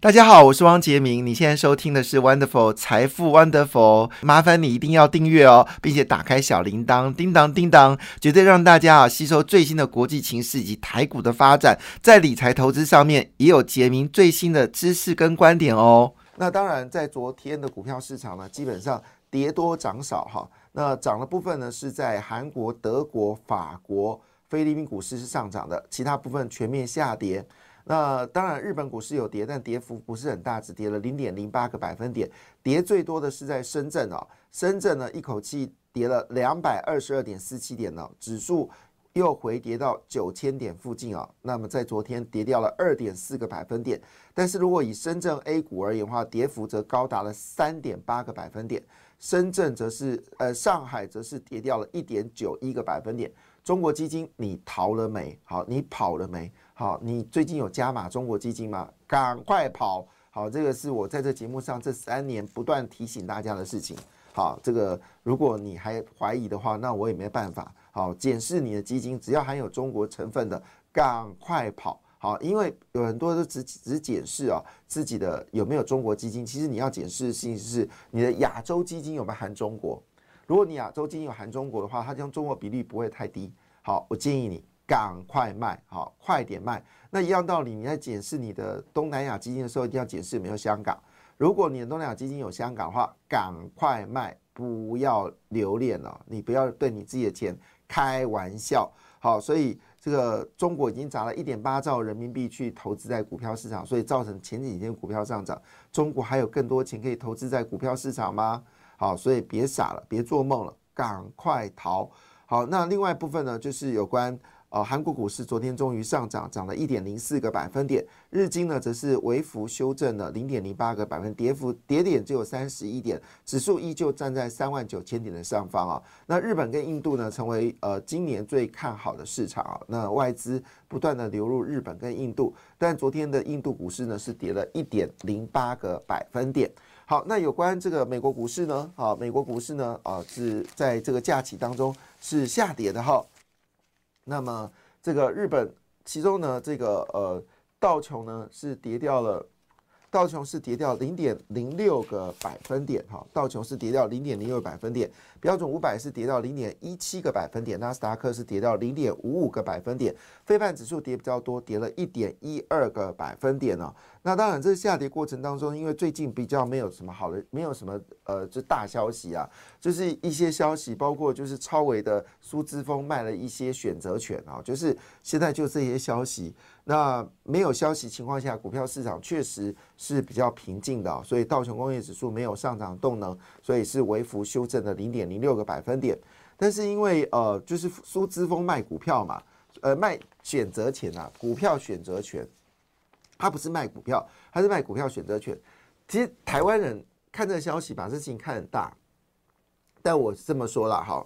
大家好，我是汪杰明。你现在收听的是 Wonderful 财富 Wonderful，麻烦你一定要订阅哦，并且打开小铃铛，叮当叮当，绝对让大家啊吸收最新的国际情势以及台股的发展，在理财投资上面也有杰明最新的知识跟观点哦。那当然，在昨天的股票市场呢，基本上跌多涨少哈。那涨的部分呢，是在韩国、德国、法国、菲律宾股市是上涨的，其他部分全面下跌。那当然，日本股市有跌，但跌幅不是很大，只跌了零点零八个百分点。跌最多的是在深圳哦，深圳呢一口气跌了两百二十二点四七点呢，指数又回跌到九千点附近啊。那么在昨天跌掉了二点四个百分点，但是如果以深圳 A 股而言的话，跌幅则高达了三点八个百分点。深圳则是呃，上海则是跌掉了一点九一个百分点。中国基金你逃了没？好，你跑了没？好，你最近有加码中国基金吗？赶快跑！好，这个是我在这节目上这三年不断提醒大家的事情。好，这个如果你还怀疑的话，那我也没办法。好，检视你的基金，只要含有中国成分的，赶快跑！好，因为有很多都只只检视啊自己的有没有中国基金，其实你要检视的信息是你的亚洲基金有没有含中国。如果你亚洲基金有含中国的话，它将中国比例不会太低。好，我建议你。赶快卖，好，快点卖。那一样道理，你在检视你的东南亚基金的时候，一定要检视有没有香港。如果你的东南亚基金有香港的话，赶快卖，不要留恋了。你不要对你自己的钱开玩笑。好，所以这个中国已经砸了一点八兆人民币去投资在股票市场，所以造成前几天股票上涨。中国还有更多钱可以投资在股票市场吗？好，所以别傻了，别做梦了，赶快逃。好，那另外一部分呢，就是有关。呃，韩国股市昨天终于上涨，涨了一点零四个百分点。日经呢，则是微幅修正了零点零八个百分跌幅，跌点只有三十一点，指数依旧站在三万九千点的上方啊。那日本跟印度呢，成为呃今年最看好的市场啊。那外资不断的流入日本跟印度，但昨天的印度股市呢，是跌了一点零八个百分点。好，那有关这个美国股市呢？啊，美国股市呢，啊是在这个假期当中是下跌的哈。那么这个日本，其中呢，这个呃道琼呢是跌掉了。道琼是跌掉零点零六个百分点，哈，道琼是跌掉零点零六百分点，标准五百是跌掉零点一七个百分点，纳斯达克是跌掉零点五五个百分点，非半指数跌比较多，跌了一点一二个百分点呢。那当然，这下跌过程当中，因为最近比较没有什么好的，没有什么呃，就大消息啊，就是一些消息，包括就是超维的苏之峰卖了一些选择权啊，就是现在就这些消息。那没有消息情况下，股票市场确实是比较平静的，所以道琼工业指数没有上涨动能，所以是微幅修正的零点零六个百分点。但是因为呃，就是苏之峰卖股票嘛，呃，卖选择权啊，股票选择权，他不是卖股票，他是卖股票选择权。其实台湾人看这个消息，把这事情看很大，但我这么说了哈，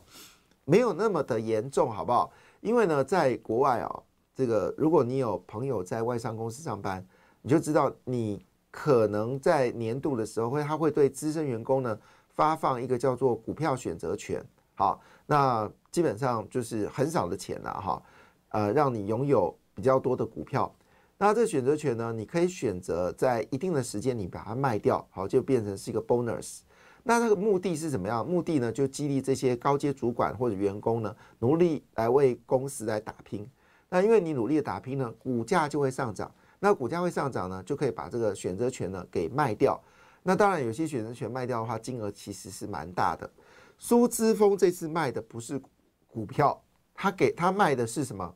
没有那么的严重，好不好？因为呢，在国外啊。这个，如果你有朋友在外商公司上班，你就知道，你可能在年度的时候会，他会对资深员工呢发放一个叫做股票选择权。好，那基本上就是很少的钱了哈，呃，让你拥有比较多的股票。那这个选择权呢，你可以选择在一定的时间你把它卖掉，好，就变成是一个 bonus。那这个目的是怎么样？目的呢，就激励这些高阶主管或者员工呢，努力来为公司来打拼。那因为你努力的打拼呢，股价就会上涨。那股价会上涨呢，就可以把这个选择权呢给卖掉。那当然，有些选择权卖掉的话，金额其实是蛮大的。苏之峰这次卖的不是股票，他给他卖的是什么？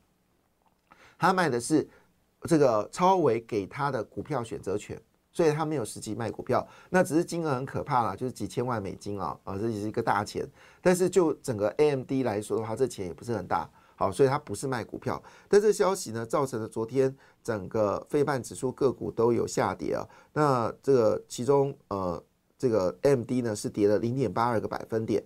他卖的是这个超维给他的股票选择权，所以他没有实际卖股票。那只是金额很可怕啦，就是几千万美金啊，啊，这也是一个大钱。但是就整个 AMD 来说的话，这钱也不是很大。好，所以它不是卖股票，但这消息呢，造成了昨天整个非半指数个股都有下跌啊。那这个其中呃，这个 M D 呢是跌了零点八二个百分点，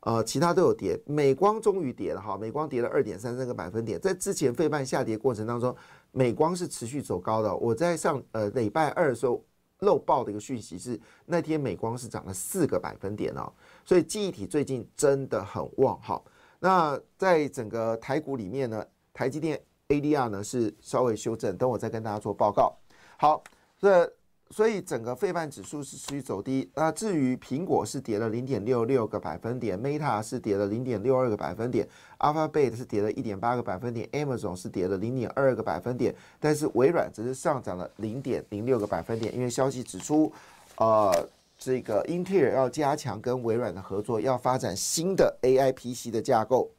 呃，其他都有跌。美光终于跌了哈，美光跌了二点三三个百分点。在之前费半下跌过程当中，美光是持续走高的。我在上呃礼拜二的时候漏报的一个讯息是，那天美光是涨了四个百分点哦，所以记忆体最近真的很旺哈。那在整个台股里面呢，台积电 ADR 呢是稍微修正，等我再跟大家做报告。好，这。所以整个费半指数是持续走低。那至于苹果是跌了零点六六个百分点，Meta 是跌了零点六二个百分点，Alphabet 是跌了一点八个百分点，Amazon 是跌了零点二个百分点。但是微软只是上涨了零点零六个百分点，因为消息指出，呃，这个英特尔要加强跟微软的合作，要发展新的 AI PC 的架构。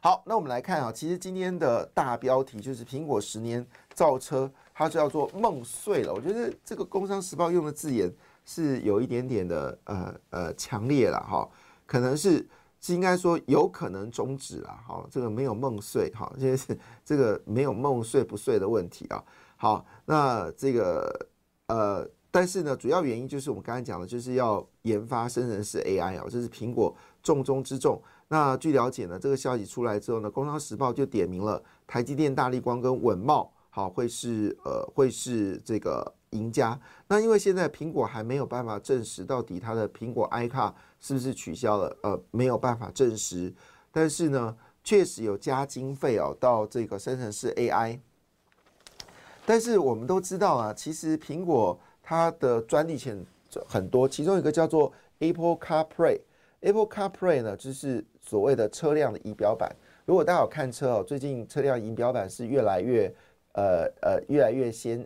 好，那我们来看啊，其实今天的大标题就是苹果十年造车。它叫做梦碎了，我觉得这个《工商时报》用的字眼是有一点点的呃呃强烈了哈，可能是是应该说有可能终止了哈，这个没有梦碎哈，这是这个没有梦碎不碎的问题啊。好，那这个呃，但是呢，主要原因就是我们刚才讲的，就是要研发生成式 AI 啊，这是苹果重中之重。那据了解呢，这个消息出来之后呢，《工商时报》就点名了台积电、大力光跟稳茂。好，会是呃，会是这个赢家。那因为现在苹果还没有办法证实到底它的苹果 iCar 是不是取消了，呃，没有办法证实。但是呢，确实有加经费哦到这个生成式 AI。但是我们都知道啊，其实苹果它的专利权很多，其中一个叫做 Apple CarPlay。Apple CarPlay 呢，就是所谓的车辆的仪表板。如果大家有看车哦，最近车辆仪表板是越来越。呃呃，越来越先，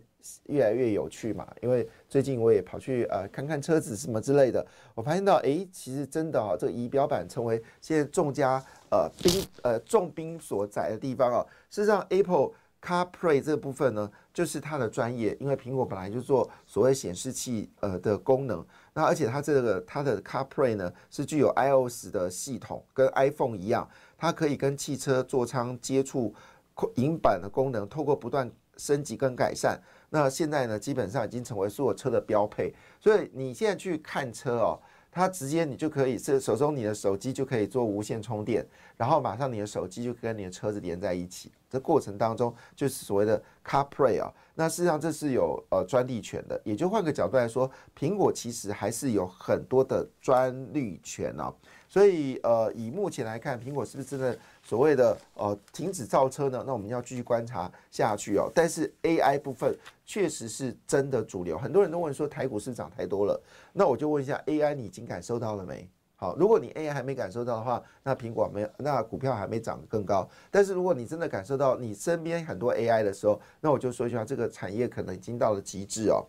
越来越有趣嘛。因为最近我也跑去呃看看车子什么之类的，我发现到，哎，其实真的啊，这个仪表板成为现在众家呃兵呃重兵所在的地方啊。事实上，Apple CarPlay 这部分呢，就是它的专业，因为苹果本来就做所谓显示器呃的功能，那而且它这个它的 CarPlay 呢是具有 iOS 的系统，跟 iPhone 一样，它可以跟汽车座舱接触。银板的功能透过不断升级跟改善，那现在呢，基本上已经成为所有车的标配。所以你现在去看车哦，它直接你就可以是手中你的手机就可以做无线充电，然后马上你的手机就跟你的车子连在一起。这过程当中就是所谓的 CarPlay 啊。那事实上这是有呃专利权的，也就换个角度来说，苹果其实还是有很多的专利权哦。所以呃，以目前来看，苹果是不是真的？所谓的呃停止造车呢，那我们要继续观察下去哦。但是 AI 部分确实是真的主流，很多人都问说台股是涨太多了，那我就问一下 AI，你已经感受到了没？好，如果你 AI 还没感受到的话，那苹果没有，那股票还没涨得更高。但是如果你真的感受到你身边很多 AI 的时候，那我就说一句话，这个产业可能已经到了极致哦，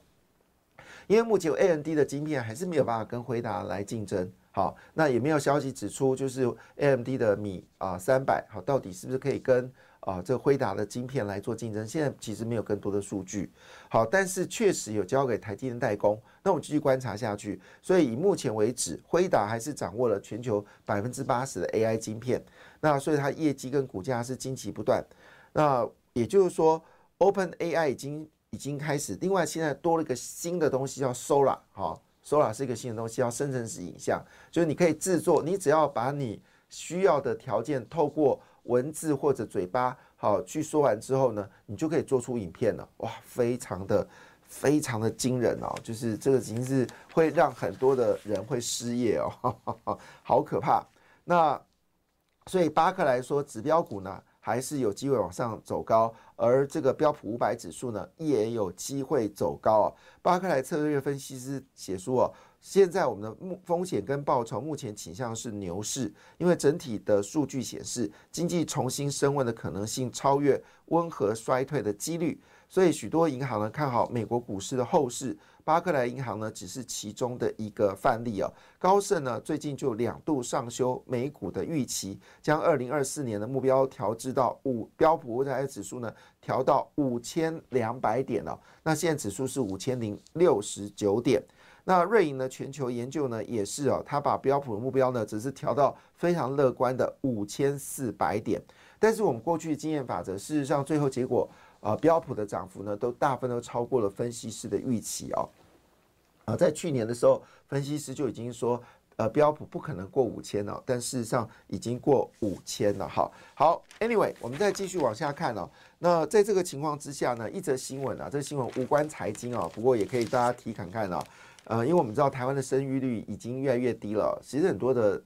因为目前有 AMD 的晶片还是没有办法跟辉达来竞争。好，那也没有消息指出，就是 AMD 的米啊三百，好，到底是不是可以跟啊这辉达的晶片来做竞争？现在其实没有更多的数据。好，但是确实有交给台积电代工。那我们继续观察下去。所以以目前为止，辉达还是掌握了全球百分之八十的 AI 晶片。那所以它业绩跟股价是惊奇不断。那也就是说，Open AI 已经已经开始。另外，现在多了一个新的东西叫 Sora，好。Sora 是一个新的东西，要生成式影像，就是你可以制作，你只要把你需要的条件透过文字或者嘴巴好去说完之后呢，你就可以做出影片了。哇，非常的非常的惊人哦！就是这个已经是会让很多的人会失业哦，好可怕。那所以巴克来说，指标股呢？还是有机会往上走高，而这个标普五百指数呢，也有机会走高啊。巴克莱策略分析师写说啊，现在我们的目风险跟报酬目前倾向是牛市，因为整体的数据显示，经济重新升温的可能性超越温和衰退的几率。所以许多银行呢看好美国股市的后市，巴克莱银行呢只是其中的一个范例哦。高盛呢最近就两度上修美股的预期，将二零二四年的目标调至到五标普五百指数呢调到五千两百点了。那现在指数是五千零六十九点。那瑞银的全球研究呢也是哦，他把标普的目标呢只是调到非常乐观的五千四百点。但是我们过去经验法则，事实上最后结果。啊，标普的涨幅呢，都大部分都超过了分析师的预期哦。啊，在去年的时候，分析师就已经说呃标普不可能过五千了，但事实上已经过五千了。哈，好，Anyway，我们再继续往下看哦。那在这个情况之下呢，一则新闻啊，这个新闻无关财经啊，不过也可以大家提看看啊。呃，因为我们知道台湾的生育率已经越来越低了，其实很多的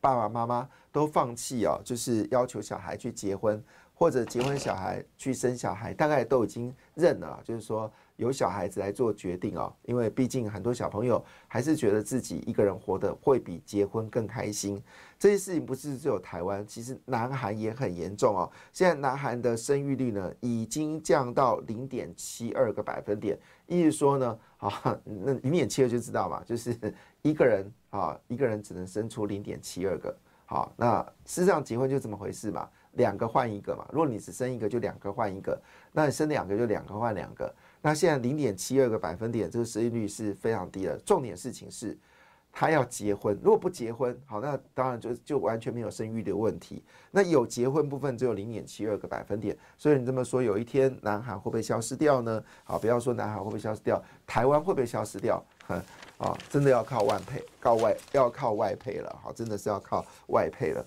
爸爸妈妈都放弃啊，就是要求小孩去结婚。或者结婚小孩去生小孩，大概都已经认了，就是说由小孩子来做决定哦，因为毕竟很多小朋友还是觉得自己一个人活得会比结婚更开心。这些事情不是只有台湾，其实南韩也很严重哦。现在南韩的生育率呢已经降到零点七二个百分点，意思说呢，啊，那零点七二就知道嘛，就是一个人啊，一个人只能生出零点七二个。好，那事实上结婚就这么回事嘛。两个换一个嘛，如果你只生一个，就两个换一个；那你生两个，就两个换两个。那现在零点七二个百分点，这个生育率是非常低的。重点事情是，他要结婚，如果不结婚，好，那当然就就完全没有生育的问题。那有结婚部分只有零点七二个百分点，所以你这么说，有一天南韩会不会消失掉呢？好，不要说南韩会不会消失掉，台湾会不会消失掉？啊，真的要靠外配，靠外要靠外配了。好，真的是要靠外配了。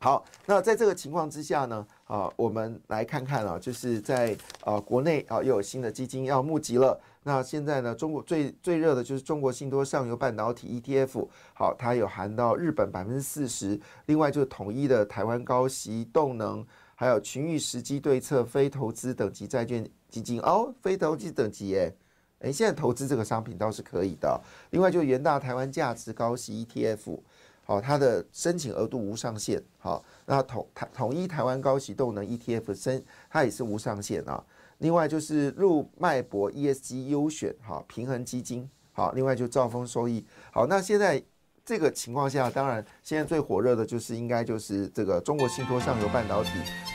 好，那在这个情况之下呢，啊，我们来看看啊，就是在啊国内啊又有新的基金要募集了。那现在呢，中国最最热的就是中国信托上游半导体 ETF，好，它有含到日本百分之四十，另外就是统一的台湾高息动能，还有群益时机对策非投资等级债券基金哦，非投资等级诶。诶，现在投资这个商品倒是可以的。另外就是元大台湾价值高息 ETF。哦，它的申请额度无上限。好，那统统统一台湾高息动能 ETF 申，它也是无上限啊。另外就是入脉博 ESG 优选，哈，平衡基金。好，另外就兆丰收益。好，那现在。这个情况下，当然现在最火热的就是应该就是这个中国信托上游半导体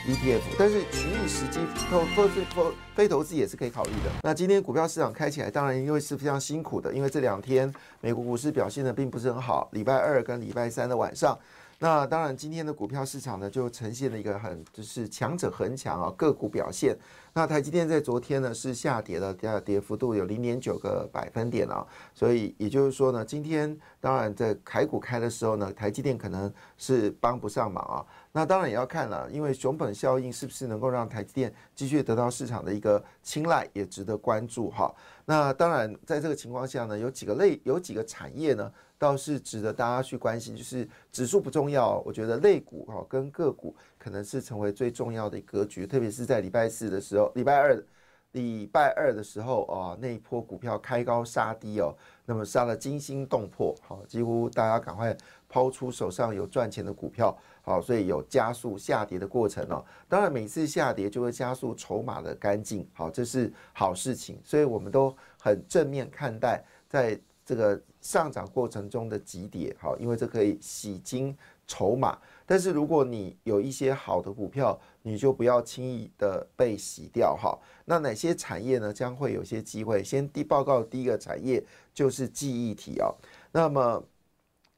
ETF，但是群益时机投投非非投资也是可以考虑的。那今天股票市场开起来，当然因为是非常辛苦的，因为这两天美国股市表现的并不是很好，礼拜二跟礼拜三的晚上。那当然，今天的股票市场呢，就呈现了一个很就是强者恒强啊，个股表现。那台积电在昨天呢是下跌的，下跌幅度有零点九个百分点啊，所以也就是说呢，今天当然在台股开的时候呢，台积电可能是帮不上忙啊。那当然也要看了，因为熊本效应是不是能够让台积电继续得到市场的一个青睐，也值得关注哈。那当然在这个情况下呢，有几个类有几个产业呢？倒是值得大家去关心，就是指数不重要，我觉得类股哈跟个股可能是成为最重要的格局，特别是在礼拜四的时候，礼拜二礼拜二的时候啊，那一波股票开高杀低哦，那么杀了惊心动魄，好，几乎大家赶快抛出手上有赚钱的股票，好，所以有加速下跌的过程哦。当然每次下跌就会加速筹码的干净，好，这是好事情，所以我们都很正面看待在。这个上涨过程中的急跌，好，因为这可以洗金筹码。但是如果你有一些好的股票，你就不要轻易的被洗掉，哈。那哪些产业呢？将会有些机会。先第报告第一个产业就是记忆体啊。那么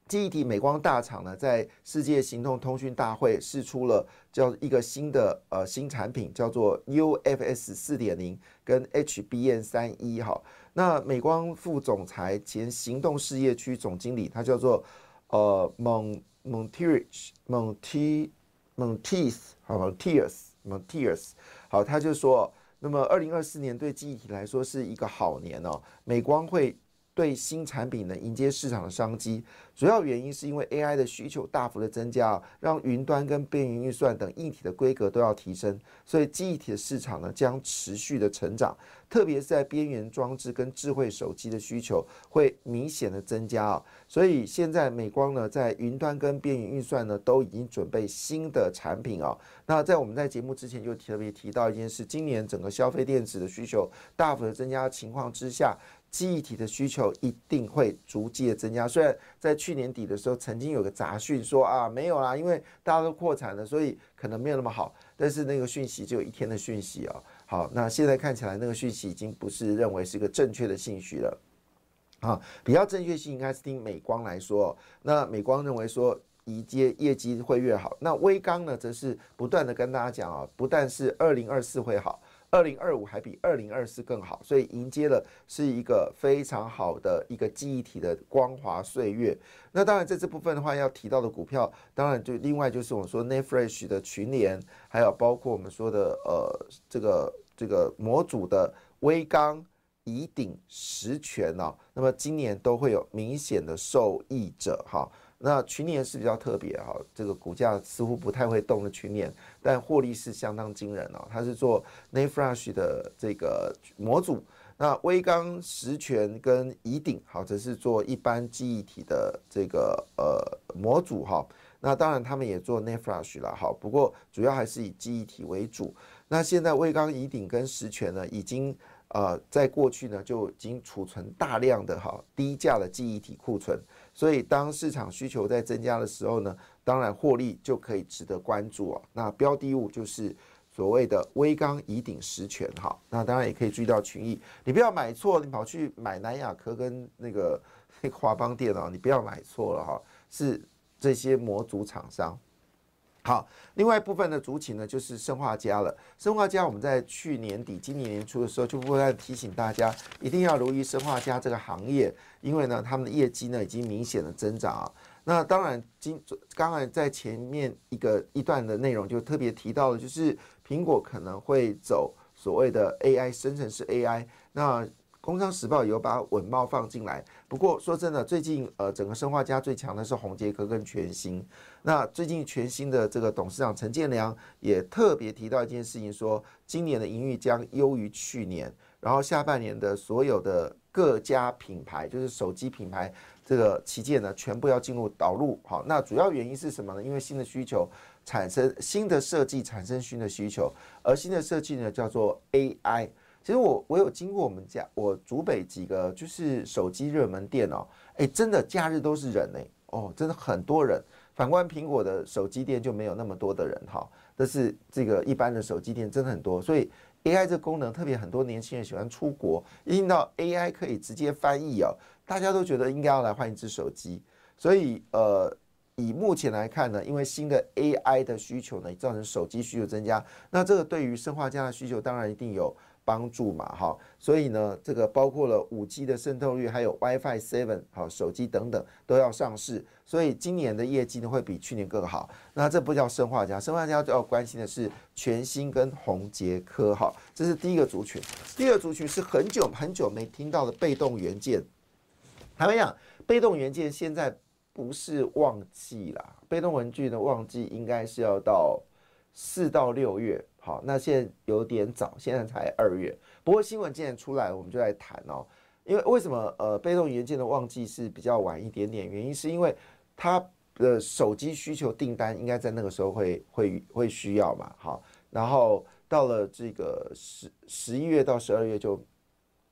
记忆体美光大厂呢，在世界行动通讯大会试出了叫一个新的呃新产品，叫做 UFS 四点零跟 HBN 三一，哈。那美光副总裁兼行动事业区总经理，他叫做呃蒙蒙 t i r i c h 蒙 T 蒙 Teeth 好蒙 Tears 蒙 Tears 好，他就说，那么二零二四年对记忆体来说是一个好年哦，美光会。对新产品呢迎接市场的商机，主要原因是因为 AI 的需求大幅的增加，让云端跟边缘运算等硬体的规格都要提升，所以记忆体的市场呢将持续的成长，特别是在边缘装置跟智慧手机的需求会明显的增加啊，所以现在美光呢在云端跟边缘运算呢都已经准备新的产品啊。那在我们在节目之前就特别提到一件事，今年整个消费电子的需求大幅的增加情况之下。记忆体的需求一定会逐渐的增加。虽然在去年底的时候，曾经有个杂讯说啊，没有啦，因为大家都扩产了，所以可能没有那么好。但是那个讯息只有一天的讯息啊。好，那现在看起来那个讯息已经不是认为是一个正确的信息了。啊，比较正确性应该是听美光来说。那美光认为说，一接业绩会越好。那微刚呢，则是不断的跟大家讲啊，不但是二零二四会好。二零二五还比二零二四更好，所以迎接了是一个非常好的一个记忆体的光华岁月。那当然在这部分的话，要提到的股票，当然就另外就是我们说 n e f r e s h 的群联，还有包括我们说的呃这个这个模组的微刚、乙鼎、实权哦，那么今年都会有明显的受益者哈。那群联是比较特别哈，这个股价似乎不太会动的群联，但获利是相当惊人哦。它是做 n a f r a s h 的这个模组，那微刚、实权跟乙鼎，好，这是做一般记忆体的这个呃模组哈。那当然他们也做 n a f r a s h 了哈，不过主要还是以记忆体为主。那现在微刚、乙鼎跟实权呢，已经呃在过去呢就已经储存大量的哈低价的记忆体库存。所以，当市场需求在增加的时候呢，当然获利就可以值得关注啊。那标的物就是所谓的微钢乙鼎实权哈。那当然也可以注意到群益，你不要买错，你跑去买南亚科跟那个那个华邦电脑，你不要买错了哈。是这些模组厂商。好，另外一部分的族群呢，就是生化家了。生化家，我们在去年底、今年年初的时候，就不断提醒大家，一定要留意生化家这个行业，因为呢，他们的业绩呢已经明显的增长啊。那当然，今刚才在前面一个一段的内容就特别提到了，就是苹果可能会走所谓的 AI 生成式 AI，那。工商时报有把稳茂放进来，不过说真的，最近呃整个生化家最强的是宏杰科跟全新。那最近全新的这个董事长陈建良也特别提到一件事情，说今年的盈余将优于去年，然后下半年的所有的各家品牌，就是手机品牌这个旗舰呢，全部要进入导入。好，那主要原因是什么呢？因为新的需求产生新的设计，产生新的需求，而新的设计呢叫做 AI。其实我我有经过我们家我竹北几个就是手机热门店哦，哎，真的假日都是人哎，哦，真的很多人。反观苹果的手机店就没有那么多的人哈，但是这个一般的手机店真的很多。所以 AI 这功能特别很多年轻人喜欢出国，一听到 AI 可以直接翻译哦，大家都觉得应该要来换一只手机。所以呃，以目前来看呢，因为新的 AI 的需求呢，造成手机需求增加，那这个对于生化家的需求当然一定有。帮助嘛，哈，所以呢，这个包括了五 G 的渗透率，还有 WiFi Seven 好手机等等都要上市，所以今年的业绩呢会比去年更好。那这不叫生化家，生化家要关心的是全新跟宏杰科，哈，这是第一个族群。第二个族群是很久很久没听到的被动元件。坦白讲，被动元件现在不是旺季啦，被动文具的旺季应该是要到四到六月。好，那现在有点早，现在才二月。不过新闻既然出来，我们就来谈哦。因为为什么呃被动元件的旺季是比较晚一点点？原因是因为它的手机需求订单应该在那个时候会会会需要嘛。好，然后到了这个十十一月到十二月就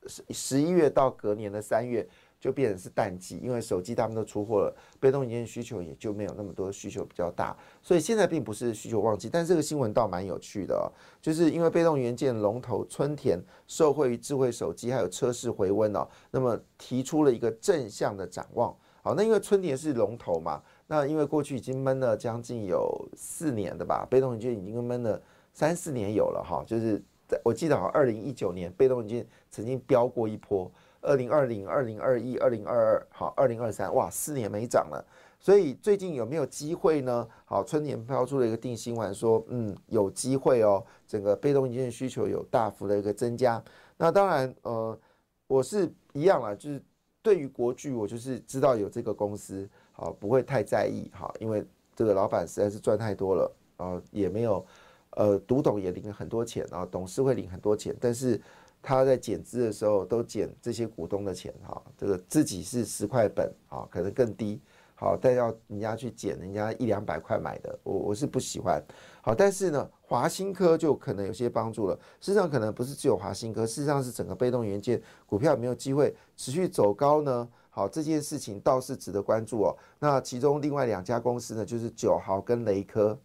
十十一月到隔年的三月。就变成是淡季，因为手机他们都出货了，被动元件需求也就没有那么多需求比较大，所以现在并不是需求旺季。但这个新闻倒蛮有趣的哦，就是因为被动元件龙头春田受惠于智慧手机还有车市回温哦，那么提出了一个正向的展望。好，那因为春田是龙头嘛，那因为过去已经闷了将近有四年的吧，被动元件已经闷了三四年有了哈，就是在我记得好像二零一九年被动元件曾经飙过一波。二零二零、二零二一、二零二二，好，二零二三，哇，四年没涨了，所以最近有没有机会呢？好，春年抛出了一个定心丸，说，嗯，有机会哦，整个被动元件需求有大幅的一个增加。那当然，呃，我是一样啦，就是对于国巨，我就是知道有这个公司，好，不会太在意，哈，因为这个老板实在是赚太多了，然后也没有，呃，独董也领了很多钱，然后董事会领很多钱，但是。他在减资的时候都减这些股东的钱哈，这个自己是十块本啊，可能更低，好，但要人家去减人家一两百块买的，我我是不喜欢，好，但是呢，华新科就可能有些帮助了。事实上，可能不是只有华新科，事实上是整个被动元件股票有没有机会持续走高呢？好，这件事情倒是值得关注哦。那其中另外两家公司呢，就是九豪跟雷科，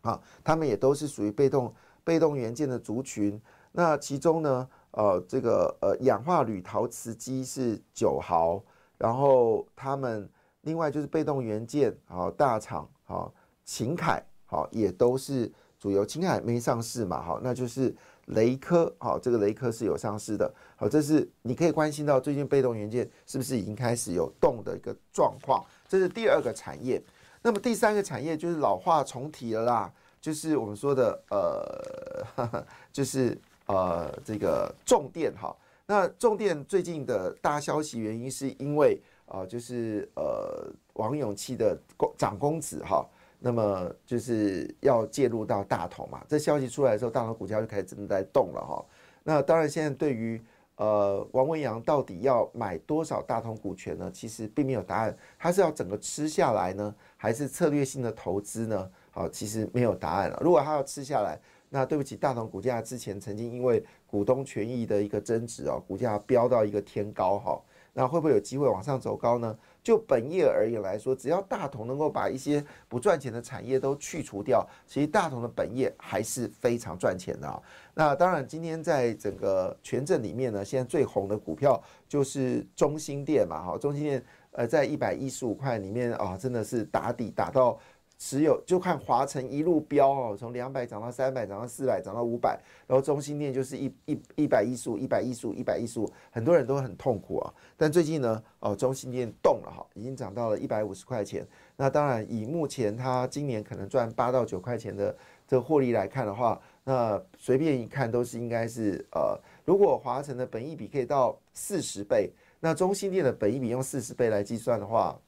好，他们也都是属于被动被动元件的族群。那其中呢，呃，这个呃氧化铝陶瓷机是九毫，然后他们另外就是被动元件，好大厂，好秦凯，好也都是主流。秦凯没上市嘛，好，那就是雷科，好，这个雷科是有上市的，好，这是你可以关心到最近被动元件是不是已经开始有动的一个状况，这是第二个产业。那么第三个产业就是老化重提了啦，就是我们说的呃，就是呃这个重电哈。那重电最近的大消息原因是因为啊，就是呃王永庆的公长公子哈。那么就是要介入到大同嘛？这消息出来的时候，大同股价就开始真的在动了哈。那当然，现在对于呃王文阳到底要买多少大同股权呢？其实并没有答案。他是要整个吃下来呢，还是策略性的投资呢？好，其实没有答案了。如果他要吃下来，那对不起，大同股价之前曾经因为股东权益的一个增值哦，股价飙到一个天高哈。那会不会有机会往上走高呢？就本业而言来说，只要大同能够把一些不赚钱的产业都去除掉，其实大同的本业还是非常赚钱的啊。那当然，今天在整个权证里面呢，现在最红的股票就是中兴电嘛，哈，中兴电呃在一百一十五块里面啊，真的是打底打到。持有就看华晨一路飙哦，从两百涨到三百，涨到四百，涨到五百，然后中心店就是一一一百一十五，一百一十五，一百一十五，很多人都很痛苦啊。但最近呢，哦，中心店动了哈，已经涨到了一百五十块钱。那当然，以目前它今年可能赚八到九块钱的这个获利来看的话，那随便一看都是应该是呃，如果华晨的本益比可以到四十倍，那中心店的本益比用四十倍来计算的话，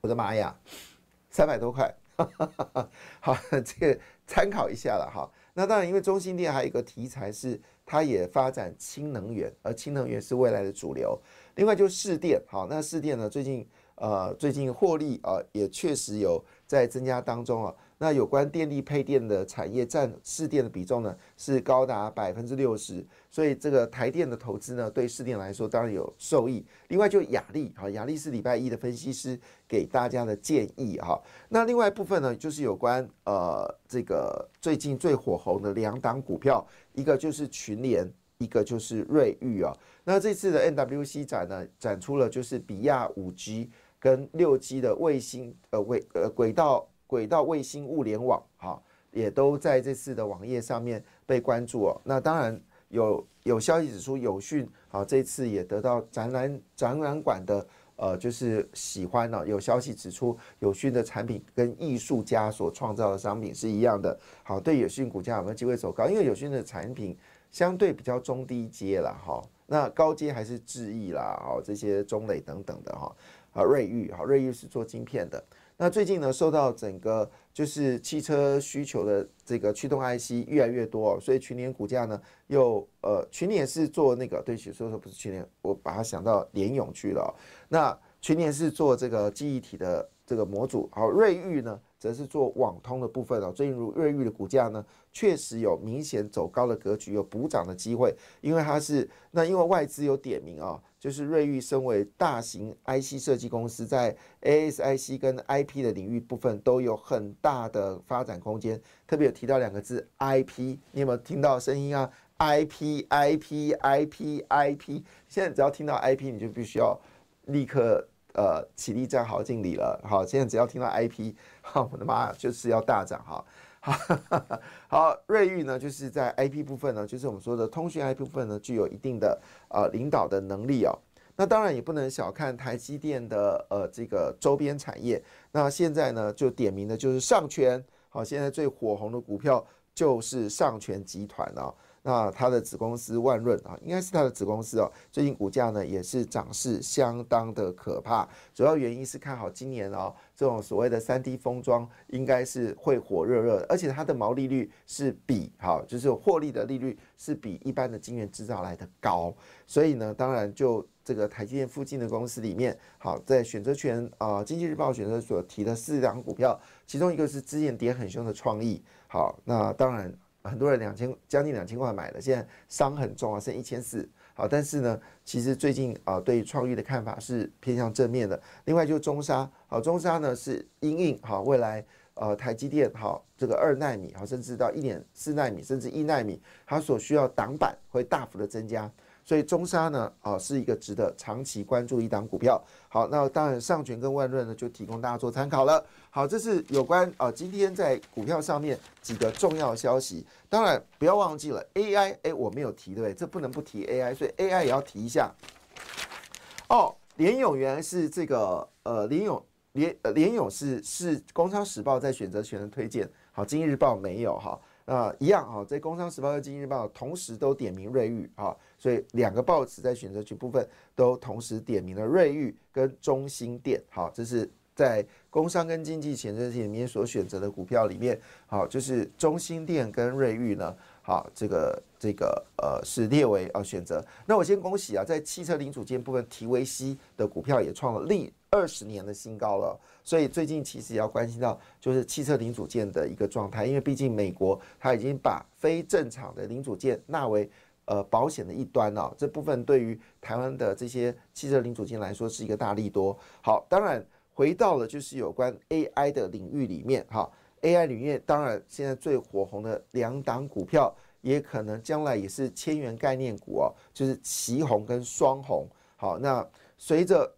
我的妈呀！三百多块，好，这个参考一下了哈。那当然，因为中心店还有一个题材是，它也发展氢能源，而氢能源是未来的主流。另外就是市电，好，那市电呢，最近呃，最近获利啊，也确实有在增加当中啊。那有关电力配电的产业占市电的比重呢，是高达百分之六十，所以这个台电的投资呢，对市电来说当然有受益。另外就雅力，哈，雅力是礼拜一的分析师给大家的建议哈。那另外一部分呢，就是有关呃这个最近最火红的两档股票，一个就是群联，一个就是瑞昱啊。那这次的 NWC 展呢，展出了就是比亚五 G 跟六 G 的卫星呃卫呃轨道。轨道卫星物联网，哈，也都在这次的网页上面被关注哦。那当然有有消息指出，有讯啊，这次也得到展览展览馆的呃，就是喜欢呢。有消息指出，有讯的产品跟艺术家所创造的商品是一样的。好，对有讯股价有没有机会走高？因为有讯的产品相对比较中低阶了，哈。那高阶还是智毅啦，哦，这些中磊等等的哈。啊，瑞昱，哈，瑞昱是做晶片的。那最近呢，受到整个就是汽车需求的这个驱动 IC 越来越多，所以群联股价呢又呃，群联是做那个，对不起，说说不是群联，我把它想到联咏去了。那群联是做这个记忆体的这个模组，好，瑞昱呢？则是做网通的部分哦，最近如瑞昱的股价呢，确实有明显走高的格局，有补涨的机会，因为它是那因为外资有点名啊，就是瑞昱身为大型 IC 设计公司，在 ASIC 跟 IP 的领域部分都有很大的发展空间，特别有提到两个字 IP，你有没有听到声音啊？IP，IP，IP，IP，现在只要听到 IP，你就必须要立刻。呃，起立站好敬礼了。好，现在只要听到 IP，好，我的妈，就是要大涨哈。好，瑞昱呢，就是在 IP 部分呢，就是我们说的通讯 IP 部分呢，具有一定的呃领导的能力哦。那当然也不能小看台积电的呃这个周边产业。那现在呢，就点名的就是上权。好，现在最火红的股票就是上权集团啊。那它的子公司万润啊，应该是它的子公司哦。最近股价呢也是涨势相当的可怕，主要原因是看好今年哦，这种所谓的三 D 封装应该是会火热热，而且它的毛利率是比好，就是获利的利率是比一般的晶圆制造来的高。所以呢，当然就这个台积电附近的公司里面，好在选择权啊，经济日报选择所提的四档股票，其中一个是之前跌很凶的创意。好，那当然。很多人两千将近两千块买的，现在伤很重啊，剩一千四。好，但是呢，其实最近啊，对创意的看法是偏向正面的。另外，就中沙，好，中沙呢是因应好未来呃台积电好这个二纳米好，甚至到一点四纳米甚至一纳米，它所需要挡板会大幅的增加。所以中沙呢，啊，是一个值得长期关注一档股票。好，那当然上权跟万润呢，就提供大家做参考了。好，这是有关啊，今天在股票上面几个重要消息。当然不要忘记了 AI，哎，我没有提对不对？这不能不提 AI，所以 AI 也要提一下。哦，联勇原来是这个呃，联勇联联勇是是工商时报在选择权的推荐，好，经济日报没有哈。那一样啊，在《工商时报》和《经济日报》同时都点名瑞昱啊，所以两个报纸在选择权部分都同时点名了瑞昱跟中心店。好，这是在工商跟经济选择权里面所选择的股票里面，好，就是中心店跟瑞昱呢，好，这个这个呃是列为啊选择。那我先恭喜啊，在汽车零组件部分，提维西的股票也创了历二十年的新高了。所以最近其实也要关心到，就是汽车零组件的一个状态，因为毕竟美国它已经把非正常的零组件纳为呃保险的一端了，这部分对于台湾的这些汽车零组件来说是一个大利多。好，当然回到了就是有关 AI 的领域里面，哈，AI 领域当然现在最火红的两档股票，也可能将来也是千元概念股哦，就是旗红跟双红。好，那随着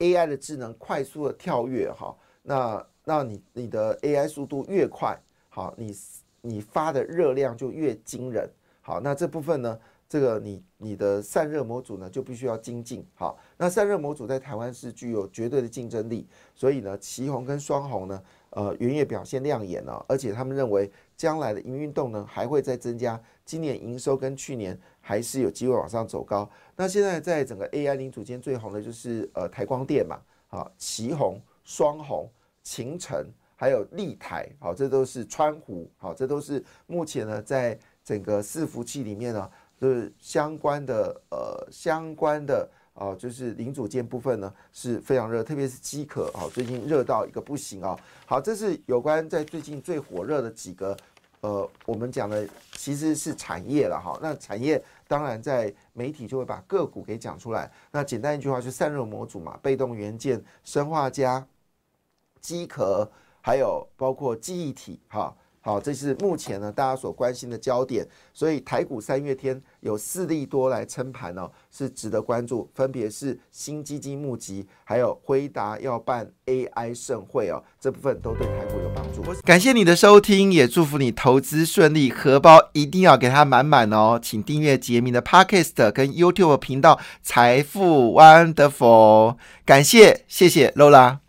AI 的智能快速的跳跃，哈，那那你你的 AI 速度越快，好，你你发的热量就越惊人，好，那这部分呢，这个你你的散热模组呢就必须要精进，好，那散热模组在台湾是具有绝对的竞争力，所以呢，旗红跟双红呢，呃，元月表现亮眼了，而且他们认为将来的营运动能还会再增加，今年营收跟去年。还是有机会往上走高。那现在在整个 AI 零组件最红的就是呃台光电嘛，好，旗红、双红、秦城，还有立台，好，这都是川湖，好，这都是目前呢在整个伺服器里面呢，就是相关的呃相关的啊，就是零组件部分呢是非常热，特别是机壳，好，最近热到一个不行啊。好，这是有关在最近最火热的几个呃，我们讲的其实是产业了哈，那产业。当然，在媒体就会把个股给讲出来。那简单一句话，就散热模组嘛，被动元件、生化加、机壳，还有包括记忆体，哈。好，这是目前呢大家所关心的焦点，所以台股三月天有四利多来撑盘哦，是值得关注。分别是新基金募集，还有辉达要办 AI 盛会哦，这部分都对台股有帮助。感谢你的收听，也祝福你投资顺利，荷包一定要给它满满哦。请订阅杰明的 Podcast 跟 YouTube 频道财富 Wonderful，感谢谢谢 Lola。